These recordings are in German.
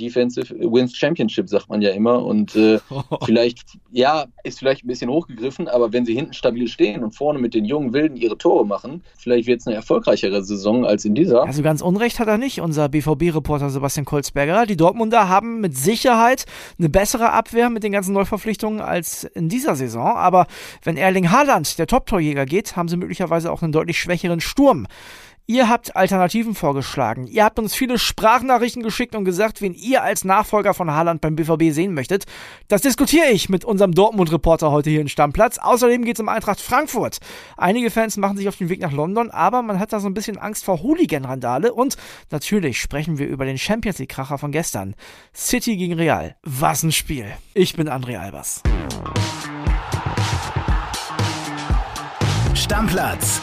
Defensive wins Championship, sagt man ja immer. Und äh, vielleicht, ja, ist vielleicht ein bisschen hochgegriffen, aber wenn sie hinten stabil stehen und vorne mit den jungen Wilden ihre Tore machen, vielleicht wird es eine erfolgreichere Saison als in dieser. Also ganz Unrecht hat er nicht, unser BVB-Reporter Sebastian Kolzberger. Die Dortmunder haben mit Sicherheit eine bessere Abwehr mit den ganzen Neuverpflichtungen als in dieser Saison. Aber wenn Erling Haaland, der Top-Torjäger, geht, haben sie möglicherweise auch einen deutlich schwächeren Sturm. Ihr habt Alternativen vorgeschlagen. Ihr habt uns viele Sprachnachrichten geschickt und gesagt, wen ihr als Nachfolger von Haaland beim BVB sehen möchtet. Das diskutiere ich mit unserem Dortmund-Reporter heute hier in Stammplatz. Außerdem geht es um Eintracht Frankfurt. Einige Fans machen sich auf den Weg nach London, aber man hat da so ein bisschen Angst vor Hooligan-Randale. Und natürlich sprechen wir über den Champions League-Kracher von gestern. City gegen Real. Was ein Spiel. Ich bin André Albers. Stammplatz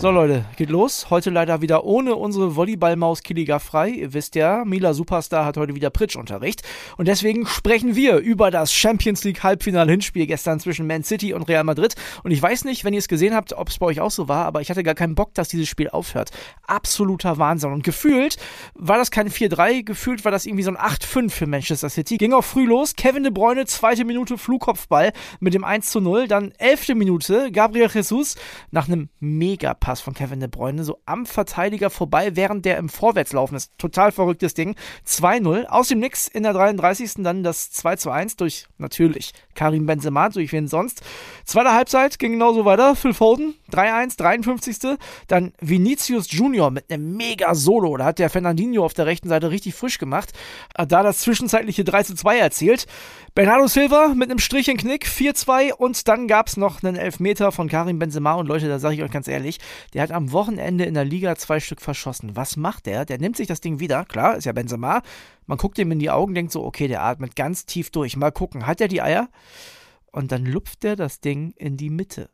So Leute, geht los. Heute leider wieder ohne unsere Volleyballmaus Kiliga frei. Ihr wisst ja, Mila Superstar hat heute wieder Pritschunterricht. Und deswegen sprechen wir über das Champions League Halbfinal-Hinspiel gestern zwischen Man City und Real Madrid. Und ich weiß nicht, wenn ihr es gesehen habt, ob es bei euch auch so war, aber ich hatte gar keinen Bock, dass dieses Spiel aufhört. Absoluter Wahnsinn. Und gefühlt war das kein 4-3, gefühlt war das irgendwie so ein 8-5 für Manchester City. Ging auch früh los. Kevin De Bruyne, zweite Minute Flugkopfball mit dem 1 0. Dann elfte Minute, Gabriel Jesus nach einem mega Pass von Kevin De Bruyne, so am Verteidiger vorbei, während der im Vorwärtslaufen ist. Total verrücktes Ding. 2-0. Aus dem Nix in der 33. dann das 2-1 durch, natürlich, Karim Benzema, durch wen sonst. Zweite Halbzeit ging genauso weiter. Phil Foden, 3-1, 53. Dann Vinicius Junior mit einem mega Solo. Da hat der Fernandinho auf der rechten Seite richtig frisch gemacht. Da das zwischenzeitliche 3-2 erzielt. Bernardo Silva mit einem Strich in Knick, 4-2 und dann gab es noch einen Elfmeter von Karim Benzema und Leute, da sage ich euch ganz ehrlich, der hat am Wochenende in der Liga zwei Stück verschossen. Was macht der? Der nimmt sich das Ding wieder, klar, ist ja Benzema. Man guckt ihm in die Augen, denkt so, okay, der atmet ganz tief durch. Mal gucken, hat er die Eier? Und dann lupft er das Ding in die Mitte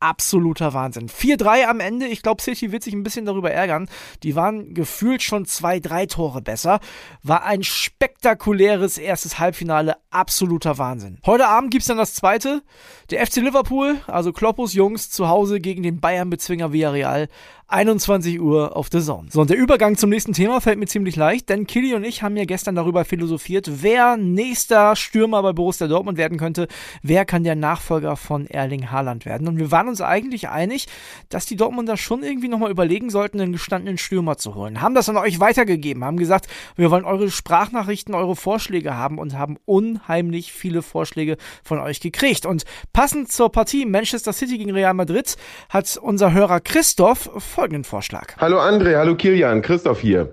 absoluter Wahnsinn. 4-3 am Ende. Ich glaube, City wird sich ein bisschen darüber ärgern. Die waren gefühlt schon zwei, drei Tore besser. War ein spektakuläres erstes Halbfinale. Absoluter Wahnsinn. Heute Abend gibt es dann das zweite. Der FC Liverpool, also Kloppus Jungs, zu Hause gegen den Bayern-Bezwinger Villarreal. 21 Uhr auf The Zone. So, und der Übergang zum nächsten Thema fällt mir ziemlich leicht, denn Killy und ich haben ja gestern darüber philosophiert, wer nächster Stürmer bei Borussia Dortmund werden könnte, wer kann der Nachfolger von Erling Haaland werden. Und wir waren uns eigentlich einig, dass die Dortmunder schon irgendwie nochmal überlegen sollten, einen gestandenen Stürmer zu holen. Haben das an euch weitergegeben, haben gesagt, wir wollen eure Sprachnachrichten, eure Vorschläge haben und haben unheimlich viele Vorschläge von euch gekriegt. Und passend zur Partie Manchester City gegen Real Madrid hat unser Hörer Christoph folgenden Vorschlag. Hallo André, hallo Kilian, Christoph hier.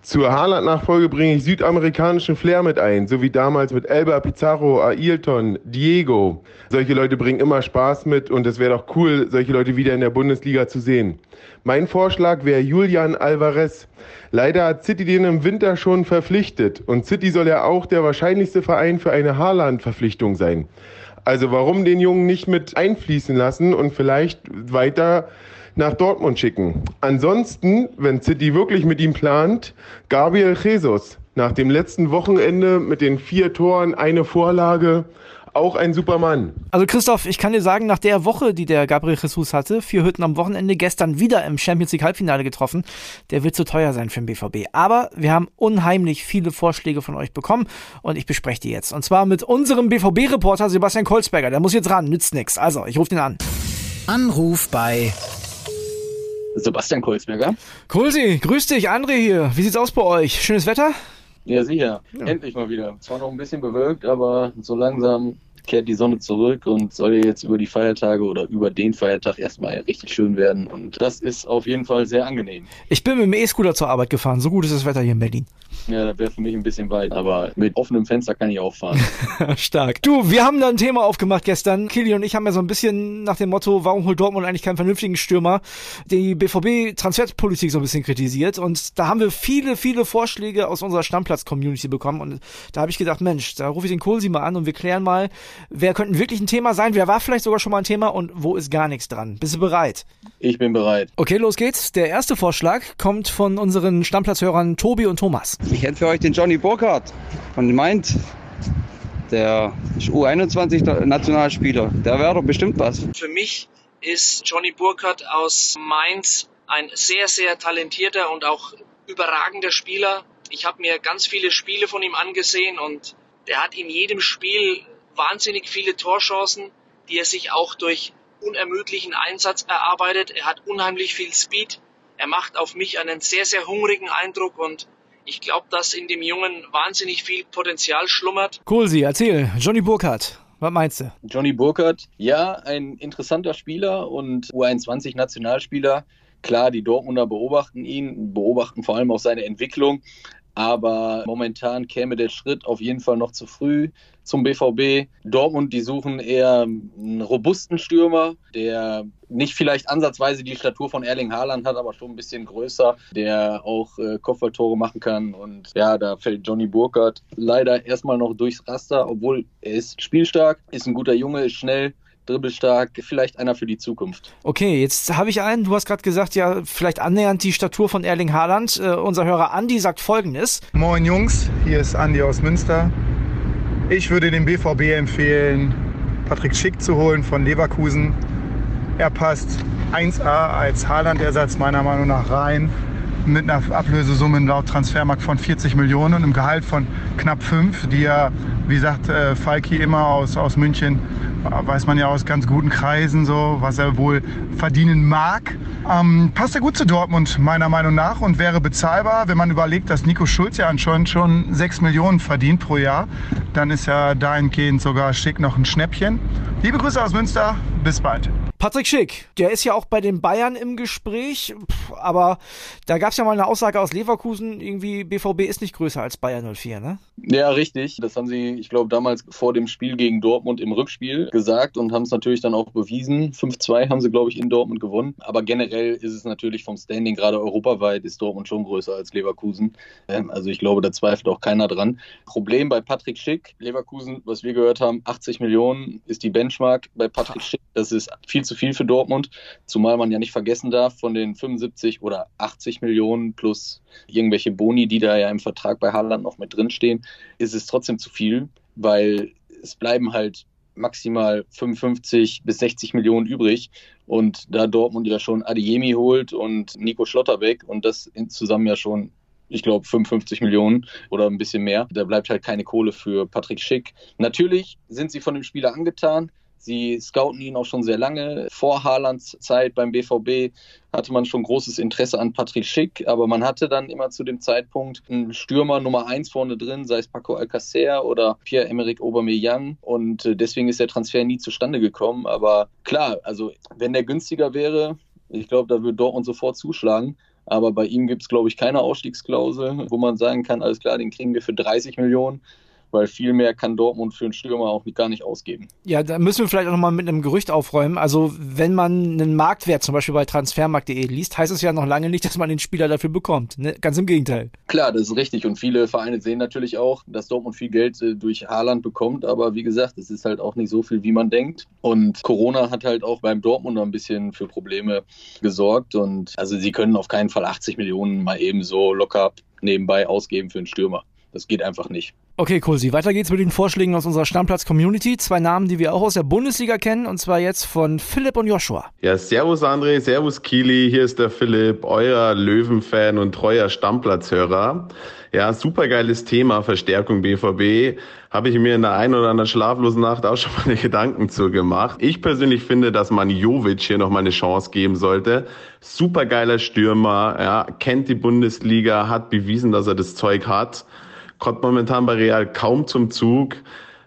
Zur Haaland-Nachfolge bringe ich südamerikanischen Flair mit ein, so wie damals mit Elba, Pizarro, Ailton, Diego. Solche Leute bringen immer Spaß mit und es wäre doch cool, solche Leute wieder in der Bundesliga zu sehen. Mein Vorschlag wäre Julian Alvarez. Leider hat City den im Winter schon verpflichtet und City soll ja auch der wahrscheinlichste Verein für eine Haaland-Verpflichtung sein. Also warum den Jungen nicht mit einfließen lassen und vielleicht weiter nach Dortmund schicken. Ansonsten, wenn City wirklich mit ihm plant, Gabriel Jesus. Nach dem letzten Wochenende mit den vier Toren, eine Vorlage, auch ein Supermann. Also Christoph, ich kann dir sagen, nach der Woche, die der Gabriel Jesus hatte, vier Hütten am Wochenende, gestern wieder im Champions League Halbfinale getroffen, der wird zu teuer sein für den BVB. Aber wir haben unheimlich viele Vorschläge von euch bekommen und ich bespreche die jetzt. Und zwar mit unserem BVB-Reporter Sebastian Kolzberger. Der muss jetzt ran, nützt nichts. Also, ich rufe den an. Anruf bei Sebastian Kolsberger. Kulsi, grüß dich, André hier. Wie sieht's aus bei euch? Schönes Wetter? Ja, sicher. Ja. Endlich mal wieder. Zwar noch ein bisschen bewölkt, aber so langsam kehrt die Sonne zurück und soll jetzt über die Feiertage oder über den Feiertag erstmal richtig schön werden. Und das ist auf jeden Fall sehr angenehm. Ich bin mit dem E-Scooter zur Arbeit gefahren. So gut ist das Wetter hier in Berlin. Ja, das wäre für mich ein bisschen weit, aber mit offenem Fenster kann ich auch fahren. Stark. Du, wir haben da ein Thema aufgemacht gestern. Kili und ich haben ja so ein bisschen nach dem Motto, warum holt Dortmund eigentlich keinen vernünftigen Stürmer, die BVB-Transferpolitik so ein bisschen kritisiert. Und da haben wir viele, viele Vorschläge aus unserer Stammplatz-Community bekommen. Und da habe ich gedacht, Mensch, da rufe ich den Kohlsi mal an und wir klären mal, wer könnte wirklich ein Thema sein, wer war vielleicht sogar schon mal ein Thema und wo ist gar nichts dran. Bist du bereit? Ich bin bereit. Okay, los geht's. Der erste Vorschlag kommt von unseren Stammplatzhörern Tobi und Thomas. Ich hätte für euch den Johnny Burkhardt von Mainz. Der ist U21-Nationalspieler. Der wäre doch bestimmt was. Für mich ist Johnny Burkhardt aus Mainz ein sehr, sehr talentierter und auch überragender Spieler. Ich habe mir ganz viele Spiele von ihm angesehen und der hat in jedem Spiel wahnsinnig viele Torchancen, die er sich auch durch unermüdlichen Einsatz erarbeitet. Er hat unheimlich viel Speed. Er macht auf mich einen sehr, sehr hungrigen Eindruck und ich glaube, dass in dem Jungen wahnsinnig viel Potenzial schlummert. Cool, Sie, erzähl. Johnny Burkhardt. Was meinst du? Johnny Burkhardt, ja, ein interessanter Spieler und U21-Nationalspieler. Klar, die Dortmunder beobachten ihn, beobachten vor allem auch seine Entwicklung. Aber momentan käme der Schritt auf jeden Fall noch zu früh zum BVB. Dortmund, die suchen eher einen robusten Stürmer, der nicht vielleicht ansatzweise die Statur von Erling Haaland hat, aber schon ein bisschen größer, der auch äh, Kopfballtore machen kann. Und ja, da fällt Johnny Burkhardt leider erstmal noch durchs Raster, obwohl er ist spielstark, ist ein guter Junge, ist schnell, dribbelstark, vielleicht einer für die Zukunft. Okay, jetzt habe ich einen, du hast gerade gesagt, ja, vielleicht annähernd die Statur von Erling Haaland. Äh, unser Hörer Andi sagt folgendes. Moin Jungs, hier ist Andi aus Münster. Ich würde dem BVB empfehlen, Patrick Schick zu holen von Leverkusen. Er passt 1A als Haaland-Ersatz meiner Meinung nach rein mit einer Ablösesumme laut Transfermarkt von 40 Millionen und einem Gehalt von knapp 5, die ja, wie sagt äh, Falki immer aus, aus München, weiß man ja aus ganz guten Kreisen so, was er wohl verdienen mag. Ähm, passt er gut zu Dortmund meiner Meinung nach und wäre bezahlbar, wenn man überlegt, dass Nico Schulz ja anscheinend schon 6 Millionen verdient pro Jahr. Dann ist ja dahingehend sogar Schick noch ein Schnäppchen. Liebe Grüße aus Münster, bis bald. Patrick Schick, der ist ja auch bei den Bayern im Gespräch, aber da gab es ja mal eine Aussage aus Leverkusen, irgendwie BVB ist nicht größer als Bayern 04, ne? Ja, richtig. Das haben sie, ich glaube, damals vor dem Spiel gegen Dortmund im Rückspiel gesagt und haben es natürlich dann auch bewiesen. 5-2 haben sie, glaube ich, in Dortmund gewonnen. Aber generell ist es natürlich vom Standing, gerade europaweit, ist Dortmund schon größer als Leverkusen. Ähm, also ich glaube, da zweifelt auch keiner dran. Problem bei Patrick Schick, Leverkusen, was wir gehört haben, 80 Millionen ist die Benchmark bei Patrick Schick. Das ist viel zu zu viel für Dortmund, zumal man ja nicht vergessen darf, von den 75 oder 80 Millionen plus irgendwelche Boni, die da ja im Vertrag bei Haaland noch mit drinstehen, ist es trotzdem zu viel, weil es bleiben halt maximal 55 bis 60 Millionen übrig. Und da Dortmund ja schon Adiemi holt und Nico Schlotterbeck und das zusammen ja schon ich glaube, 55 Millionen oder ein bisschen mehr. Da bleibt halt keine Kohle für Patrick Schick. Natürlich sind sie von dem Spieler angetan. Sie scouten ihn auch schon sehr lange. Vor Haalands Zeit beim BVB hatte man schon großes Interesse an Patrick Schick, aber man hatte dann immer zu dem Zeitpunkt einen Stürmer Nummer eins vorne drin, sei es Paco Alcacer oder Pierre-Emerick Aubameyang und äh, deswegen ist der Transfer nie zustande gekommen. Aber klar, also wenn der günstiger wäre, ich glaube, da würde Dortmund sofort zuschlagen. Aber bei ihm gibt es, glaube ich, keine Ausstiegsklausel, wo man sagen kann, alles klar, den kriegen wir für 30 Millionen weil viel mehr kann Dortmund für einen Stürmer auch gar nicht ausgeben. Ja, da müssen wir vielleicht auch nochmal mit einem Gerücht aufräumen. Also, wenn man einen Marktwert zum Beispiel bei transfermarkt.de liest, heißt es ja noch lange nicht, dass man den Spieler dafür bekommt. Ne? Ganz im Gegenteil. Klar, das ist richtig. Und viele Vereine sehen natürlich auch, dass Dortmund viel Geld äh, durch Haaland bekommt. Aber wie gesagt, es ist halt auch nicht so viel, wie man denkt. Und Corona hat halt auch beim Dortmund ein bisschen für Probleme gesorgt. Und also, sie können auf keinen Fall 80 Millionen mal eben so locker nebenbei ausgeben für einen Stürmer. Das geht einfach nicht. Okay, Kulsi, weiter geht's mit den Vorschlägen aus unserer Stammplatz-Community. Zwei Namen, die wir auch aus der Bundesliga kennen, und zwar jetzt von Philipp und Joshua. Ja, servus André, servus Kili, hier ist der Philipp, euer Löwenfan und treuer Stammplatzhörer. Ja, supergeiles Thema, Verstärkung BVB. Habe ich mir in der einen oder anderen schlaflosen Nacht auch schon meine Gedanken zu gemacht. Ich persönlich finde, dass man Jovic hier nochmal eine Chance geben sollte. Supergeiler Stürmer, ja, kennt die Bundesliga, hat bewiesen, dass er das Zeug hat kommt momentan bei Real kaum zum Zug.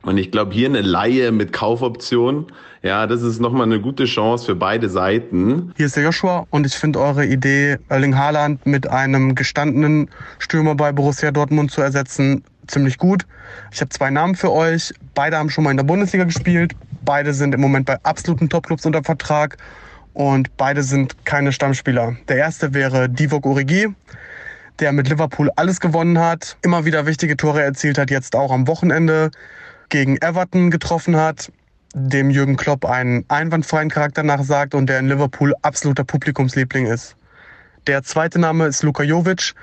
Und ich glaube, hier eine Laie mit Kaufoption, ja, das ist nochmal eine gute Chance für beide Seiten. Hier ist der Joshua und ich finde eure Idee, Erling Haaland mit einem gestandenen Stürmer bei Borussia Dortmund zu ersetzen, ziemlich gut. Ich habe zwei Namen für euch. Beide haben schon mal in der Bundesliga gespielt. Beide sind im Moment bei absoluten Topclubs unter Vertrag und beide sind keine Stammspieler. Der erste wäre Divock Origi der mit Liverpool alles gewonnen hat, immer wieder wichtige Tore erzielt hat, jetzt auch am Wochenende gegen Everton getroffen hat, dem Jürgen Klopp einen einwandfreien Charakter nachsagt und der in Liverpool absoluter Publikumsliebling ist. Der zweite Name ist Luka Jovic,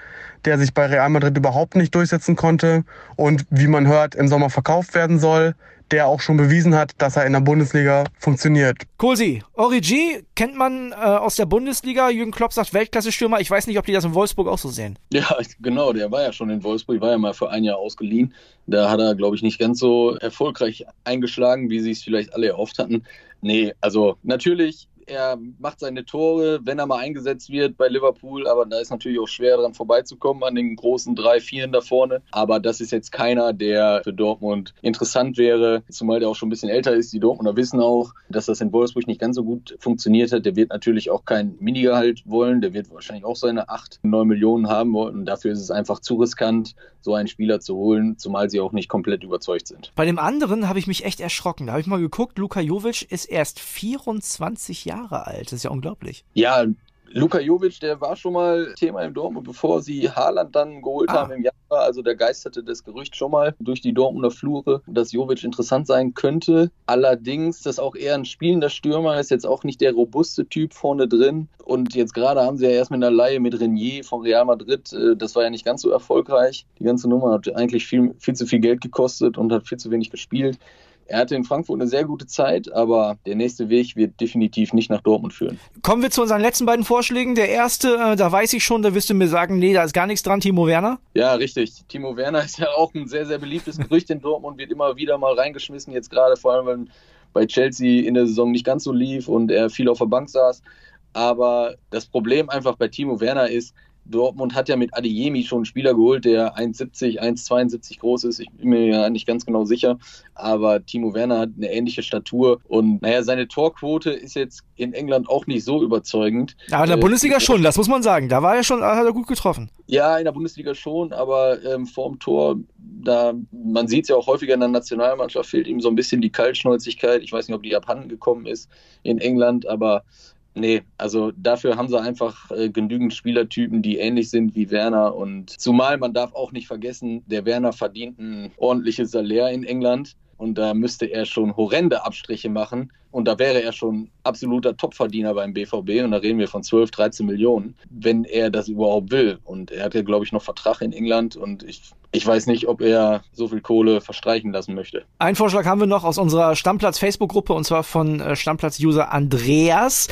der sich bei Real Madrid überhaupt nicht durchsetzen konnte und wie man hört im Sommer verkauft werden soll. Der auch schon bewiesen hat, dass er in der Bundesliga funktioniert. Kosi, Origi kennt man äh, aus der Bundesliga. Jürgen Klopp sagt Weltklasse-Stürmer. Ich weiß nicht, ob die das in Wolfsburg auch so sehen. Ja, genau. Der war ja schon in Wolfsburg, war ja mal für ein Jahr ausgeliehen. Da hat er, glaube ich, nicht ganz so erfolgreich eingeschlagen, wie sie es vielleicht alle erhofft hatten. Nee, also natürlich er macht seine Tore, wenn er mal eingesetzt wird bei Liverpool, aber da ist natürlich auch schwer dran vorbeizukommen an den großen drei, vieren da vorne. Aber das ist jetzt keiner, der für Dortmund interessant wäre, zumal der auch schon ein bisschen älter ist. Die Dortmunder wissen auch, dass das in Wolfsburg nicht ganz so gut funktioniert hat. Der wird natürlich auch kein Minigehalt wollen, der wird wahrscheinlich auch seine acht, neun Millionen haben wollen. Und dafür ist es einfach zu riskant, so einen Spieler zu holen, zumal sie auch nicht komplett überzeugt sind. Bei dem anderen habe ich mich echt erschrocken. Da habe ich mal geguckt, Luka Jovic ist erst 24 Jahre Jahre alt. Das ist ja unglaublich. Ja, Luka Jovic, der war schon mal Thema im Dortmund, bevor sie Haaland dann geholt ah. haben im Januar. Also da geisterte das Gerücht schon mal durch die Dortmunder Flure, dass Jovic interessant sein könnte. Allerdings, dass auch eher ein spielender Stürmer ist, jetzt auch nicht der robuste Typ vorne drin. Und jetzt gerade haben sie ja erst mit einer Laie mit Renier von Real Madrid. Äh, das war ja nicht ganz so erfolgreich. Die ganze Nummer hat eigentlich viel, viel zu viel Geld gekostet und hat viel zu wenig gespielt. Er hatte in Frankfurt eine sehr gute Zeit, aber der nächste Weg wird definitiv nicht nach Dortmund führen. Kommen wir zu unseren letzten beiden Vorschlägen. Der erste, äh, da weiß ich schon, da wirst du mir sagen, nee, da ist gar nichts dran, Timo Werner. Ja, richtig. Timo Werner ist ja auch ein sehr, sehr beliebtes Gerücht in Dortmund, wird immer wieder mal reingeschmissen, jetzt gerade vor allem, weil bei Chelsea in der Saison nicht ganz so lief und er viel auf der Bank saß. Aber das Problem einfach bei Timo Werner ist, Dortmund hat ja mit Adeyemi schon einen Spieler geholt, der 1,70, 1,72 groß ist. Ich bin mir ja nicht ganz genau sicher. Aber Timo Werner hat eine ähnliche Statur. Und naja, seine Torquote ist jetzt in England auch nicht so überzeugend. Aber in der äh, Bundesliga schon, das muss man sagen. Da war er schon, hat er gut getroffen. Ja, in der Bundesliga schon, aber ähm, vorm Tor, da, man sieht es ja auch häufiger in der Nationalmannschaft, fehlt ihm so ein bisschen die Kaltschnäuzigkeit. Ich weiß nicht, ob die abhanden gekommen ist in England, aber Nee, also dafür haben sie einfach äh, genügend Spielertypen, die ähnlich sind wie Werner. Und zumal man darf auch nicht vergessen, der Werner verdient ein ordentliches Salär in England. Und da müsste er schon horrende Abstriche machen. Und da wäre er schon absoluter Topverdiener beim BVB. Und da reden wir von 12, 13 Millionen, wenn er das überhaupt will. Und er hat ja, glaube ich, noch Vertrag in England. Und ich, ich weiß nicht, ob er so viel Kohle verstreichen lassen möchte. Ein Vorschlag haben wir noch aus unserer Stammplatz-Facebook-Gruppe. Und zwar von äh, Stammplatz-User Andreas.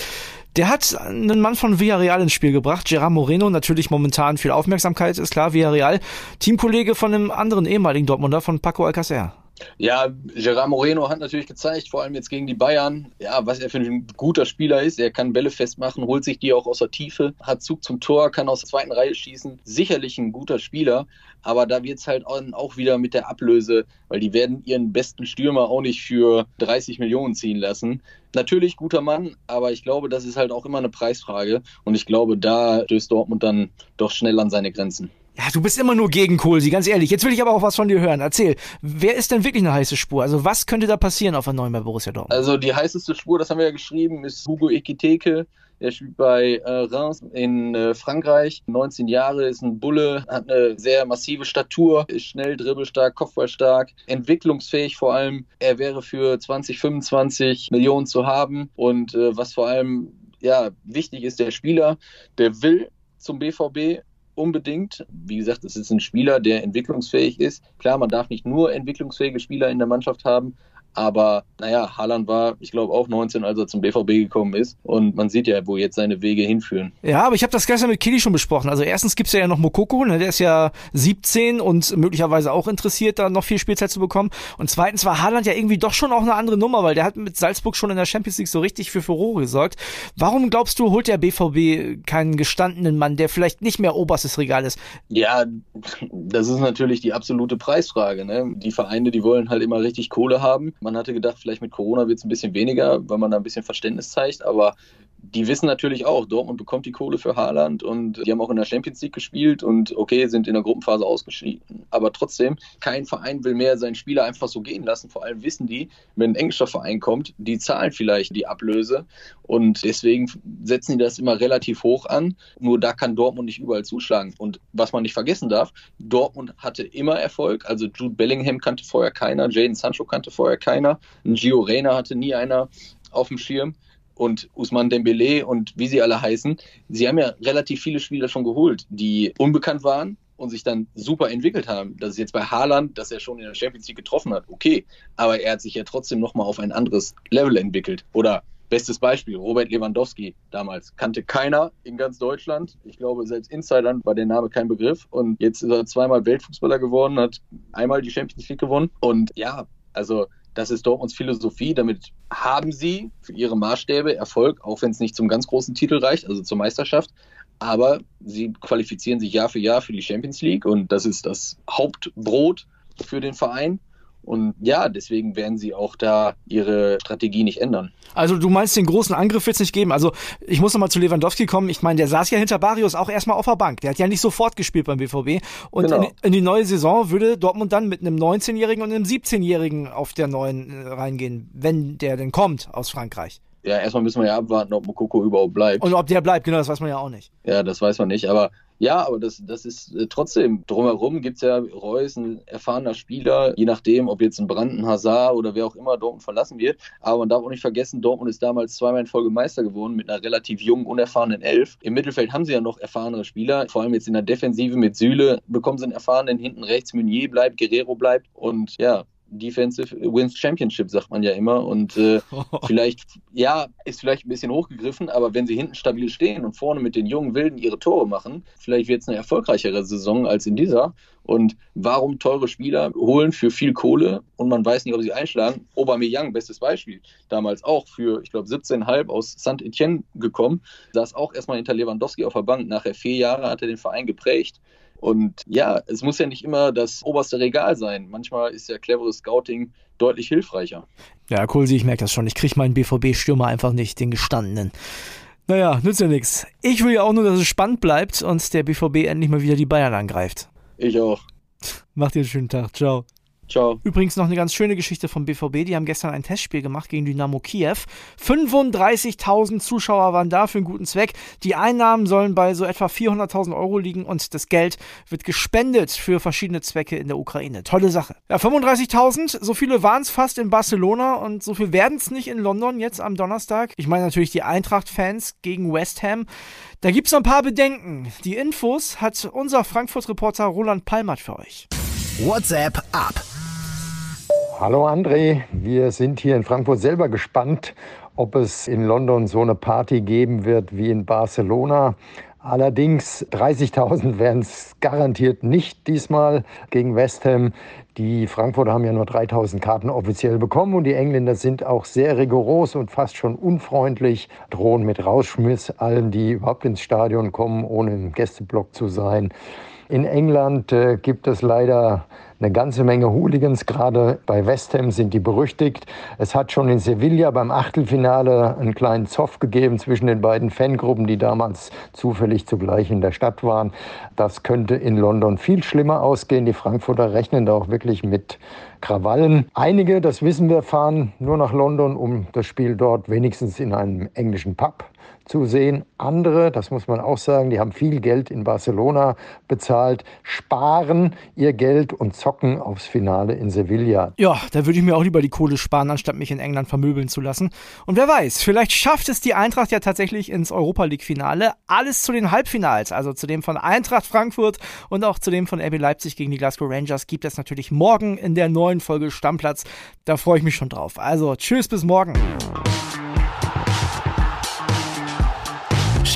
Der hat einen Mann von Villarreal ins Spiel gebracht, Gerard Moreno, natürlich momentan viel Aufmerksamkeit, ist klar, Villarreal. Teamkollege von einem anderen ehemaligen Dortmunder, von Paco Alcacer. Ja, Gerard Moreno hat natürlich gezeigt, vor allem jetzt gegen die Bayern, ja, was er für ein guter Spieler ist. Er kann Bälle festmachen, holt sich die auch aus der Tiefe, hat Zug zum Tor, kann aus der zweiten Reihe schießen. Sicherlich ein guter Spieler, aber da wird es halt auch wieder mit der Ablöse, weil die werden ihren besten Stürmer auch nicht für 30 Millionen ziehen lassen. Natürlich guter Mann, aber ich glaube, das ist halt auch immer eine Preisfrage und ich glaube, da stößt Dortmund dann doch schnell an seine Grenzen. Ja, du bist immer nur gegen Kohlsi, ganz ehrlich. Jetzt will ich aber auch was von dir hören. Erzähl, wer ist denn wirklich eine heiße Spur? Also was könnte da passieren auf der neuen bei Borussia Dortmund? Also die heißeste Spur, das haben wir ja geschrieben, ist Hugo Ekiteke. Er spielt bei äh, Reims in äh, Frankreich. 19 Jahre, ist ein Bulle, hat eine sehr massive Statur, ist schnell, dribbelstark, kopfballstark, entwicklungsfähig vor allem. Er wäre für 20, 25 Millionen zu haben. Und äh, was vor allem ja, wichtig ist, der Spieler, der will zum BVB, unbedingt. Wie gesagt, es ist ein Spieler, der entwicklungsfähig ist. Klar, man darf nicht nur entwicklungsfähige Spieler in der Mannschaft haben, aber naja, Haaland war, ich glaube, auch 19, als er zum BVB gekommen ist. Und man sieht ja, wo jetzt seine Wege hinführen. Ja, aber ich habe das gestern mit Kili schon besprochen. Also erstens gibt's ja noch Mokoko, ne? der ist ja 17 und möglicherweise auch interessiert, da noch viel Spielzeit zu bekommen. Und zweitens war Haaland ja irgendwie doch schon auch eine andere Nummer, weil der hat mit Salzburg schon in der Champions League so richtig für Furore gesorgt. Warum glaubst du, holt der BVB keinen gestandenen Mann, der vielleicht nicht mehr oberstes Regal ist? Ja, das ist natürlich die absolute Preisfrage. Ne? Die Vereine, die wollen halt immer richtig Kohle haben. Man hatte gedacht, vielleicht mit Corona wird es ein bisschen weniger, weil man da ein bisschen Verständnis zeigt. Aber die wissen natürlich auch, Dortmund bekommt die Kohle für Haaland und die haben auch in der Champions League gespielt und okay, sind in der Gruppenphase ausgeschieden. Aber trotzdem, kein Verein will mehr seinen Spieler einfach so gehen lassen. Vor allem wissen die, wenn ein englischer Verein kommt, die zahlen vielleicht die Ablöse und deswegen setzen die das immer relativ hoch an. Nur da kann Dortmund nicht überall zuschlagen. Und was man nicht vergessen darf, Dortmund hatte immer Erfolg. Also Jude Bellingham kannte vorher keiner, Jaden Sancho kannte vorher keiner, ein Gio Reyna hatte nie einer auf dem Schirm und Usman Dembele und wie sie alle heißen, sie haben ja relativ viele Spieler schon geholt, die unbekannt waren und sich dann super entwickelt haben. Das ist jetzt bei Haaland, dass er schon in der Champions League getroffen hat, okay. Aber er hat sich ja trotzdem nochmal auf ein anderes Level entwickelt. Oder Bestes Beispiel, Robert Lewandowski damals. Kannte keiner in ganz Deutschland. Ich glaube, selbst Insidern war der Name kein Begriff. Und jetzt ist er zweimal Weltfußballer geworden, hat einmal die Champions League gewonnen. Und ja, also das ist Dortmunds Philosophie. Damit haben sie für ihre Maßstäbe Erfolg, auch wenn es nicht zum ganz großen Titel reicht, also zur Meisterschaft. Aber sie qualifizieren sich Jahr für Jahr für die Champions League und das ist das Hauptbrot für den Verein. Und ja, deswegen werden sie auch da ihre Strategie nicht ändern. Also du meinst, den großen Angriff wird es nicht geben. Also ich muss nochmal zu Lewandowski kommen. Ich meine, der saß ja hinter Barrios auch erstmal auf der Bank. Der hat ja nicht sofort gespielt beim BVB. Und genau. in, in, die neue Saison würde Dortmund dann mit einem 19-Jährigen und einem 17-Jährigen auf der neuen äh, reingehen, wenn der denn kommt aus Frankreich. Ja, erstmal müssen wir ja abwarten, ob Mokoko überhaupt bleibt. Und ob der bleibt, genau, das weiß man ja auch nicht. Ja, das weiß man nicht. Aber ja, aber das, das ist äh, trotzdem, drumherum gibt es ja Reus, ein erfahrener Spieler, je nachdem, ob jetzt ein Branden Hazard oder wer auch immer Dortmund verlassen wird. Aber man darf auch nicht vergessen, Dortmund ist damals zweimal in Folge Meister geworden mit einer relativ jungen, unerfahrenen Elf. Im Mittelfeld haben sie ja noch erfahrene Spieler, vor allem jetzt in der Defensive mit Süle bekommen sie einen erfahrenen, hinten rechts Meunier bleibt, Guerrero bleibt und ja, Defensive wins Championship, sagt man ja immer. Und äh, vielleicht, ja, ist vielleicht ein bisschen hochgegriffen, aber wenn sie hinten stabil stehen und vorne mit den jungen Wilden ihre Tore machen, vielleicht wird es eine erfolgreichere Saison als in dieser. Und warum teure Spieler holen für viel Kohle und man weiß nicht, ob sie einschlagen? Aubameyang, bestes Beispiel. Damals auch für, ich glaube, 17,5 aus Saint-Etienne gekommen. Saß auch erstmal hinter Lewandowski auf der Bank. Nachher vier Jahre hat er den Verein geprägt. Und ja, es muss ja nicht immer das oberste Regal sein. Manchmal ist ja cleveres Scouting deutlich hilfreicher. Ja, cool, ich merke das schon. Ich kriege meinen BVB-Stürmer einfach nicht, den gestandenen. Naja, nützt ja nichts. Ich will ja auch nur, dass es spannend bleibt und der BVB endlich mal wieder die Bayern angreift. Ich auch. Macht dir einen schönen Tag. Ciao. Ciao. Übrigens noch eine ganz schöne Geschichte vom BVB. Die haben gestern ein Testspiel gemacht gegen Dynamo Kiew. 35.000 Zuschauer waren da für einen guten Zweck. Die Einnahmen sollen bei so etwa 400.000 Euro liegen und das Geld wird gespendet für verschiedene Zwecke in der Ukraine. Tolle Sache. Ja, 35.000, so viele waren es fast in Barcelona und so viel werden es nicht in London jetzt am Donnerstag. Ich meine natürlich die Eintracht-Fans gegen West Ham. Da gibt es ein paar Bedenken. Die Infos hat unser Frankfurt-Reporter Roland Palmert für euch. WhatsApp ab. Hallo André, wir sind hier in Frankfurt selber gespannt, ob es in London so eine Party geben wird wie in Barcelona. Allerdings 30.000 werden es garantiert nicht diesmal gegen West Ham. Die Frankfurter haben ja nur 3000 Karten offiziell bekommen und die Engländer sind auch sehr rigoros und fast schon unfreundlich, drohen mit Rausschmiss allen, die überhaupt ins Stadion kommen, ohne im Gästeblock zu sein. In England äh, gibt es leider eine ganze Menge Hooligans, gerade bei West Ham sind die berüchtigt. Es hat schon in Sevilla beim Achtelfinale einen kleinen Zoff gegeben zwischen den beiden Fangruppen, die damals zufällig zugleich in der Stadt waren. Das könnte in London viel schlimmer ausgehen. Die Frankfurter rechnen da auch wirklich mit Krawallen. Einige, das wissen wir, fahren nur nach London, um das Spiel dort wenigstens in einem englischen Pub zu sehen. Andere, das muss man auch sagen, die haben viel Geld in Barcelona bezahlt, sparen ihr Geld und zocken aufs Finale in Sevilla. Ja, da würde ich mir auch lieber die Kohle sparen, anstatt mich in England vermöbeln zu lassen. Und wer weiß, vielleicht schafft es die Eintracht ja tatsächlich ins Europa League-Finale. Alles zu den Halbfinals, also zu dem von Eintracht Frankfurt und auch zu dem von RB Leipzig gegen die Glasgow Rangers, gibt es natürlich morgen in der neuen Folge Stammplatz. Da freue ich mich schon drauf. Also, tschüss, bis morgen.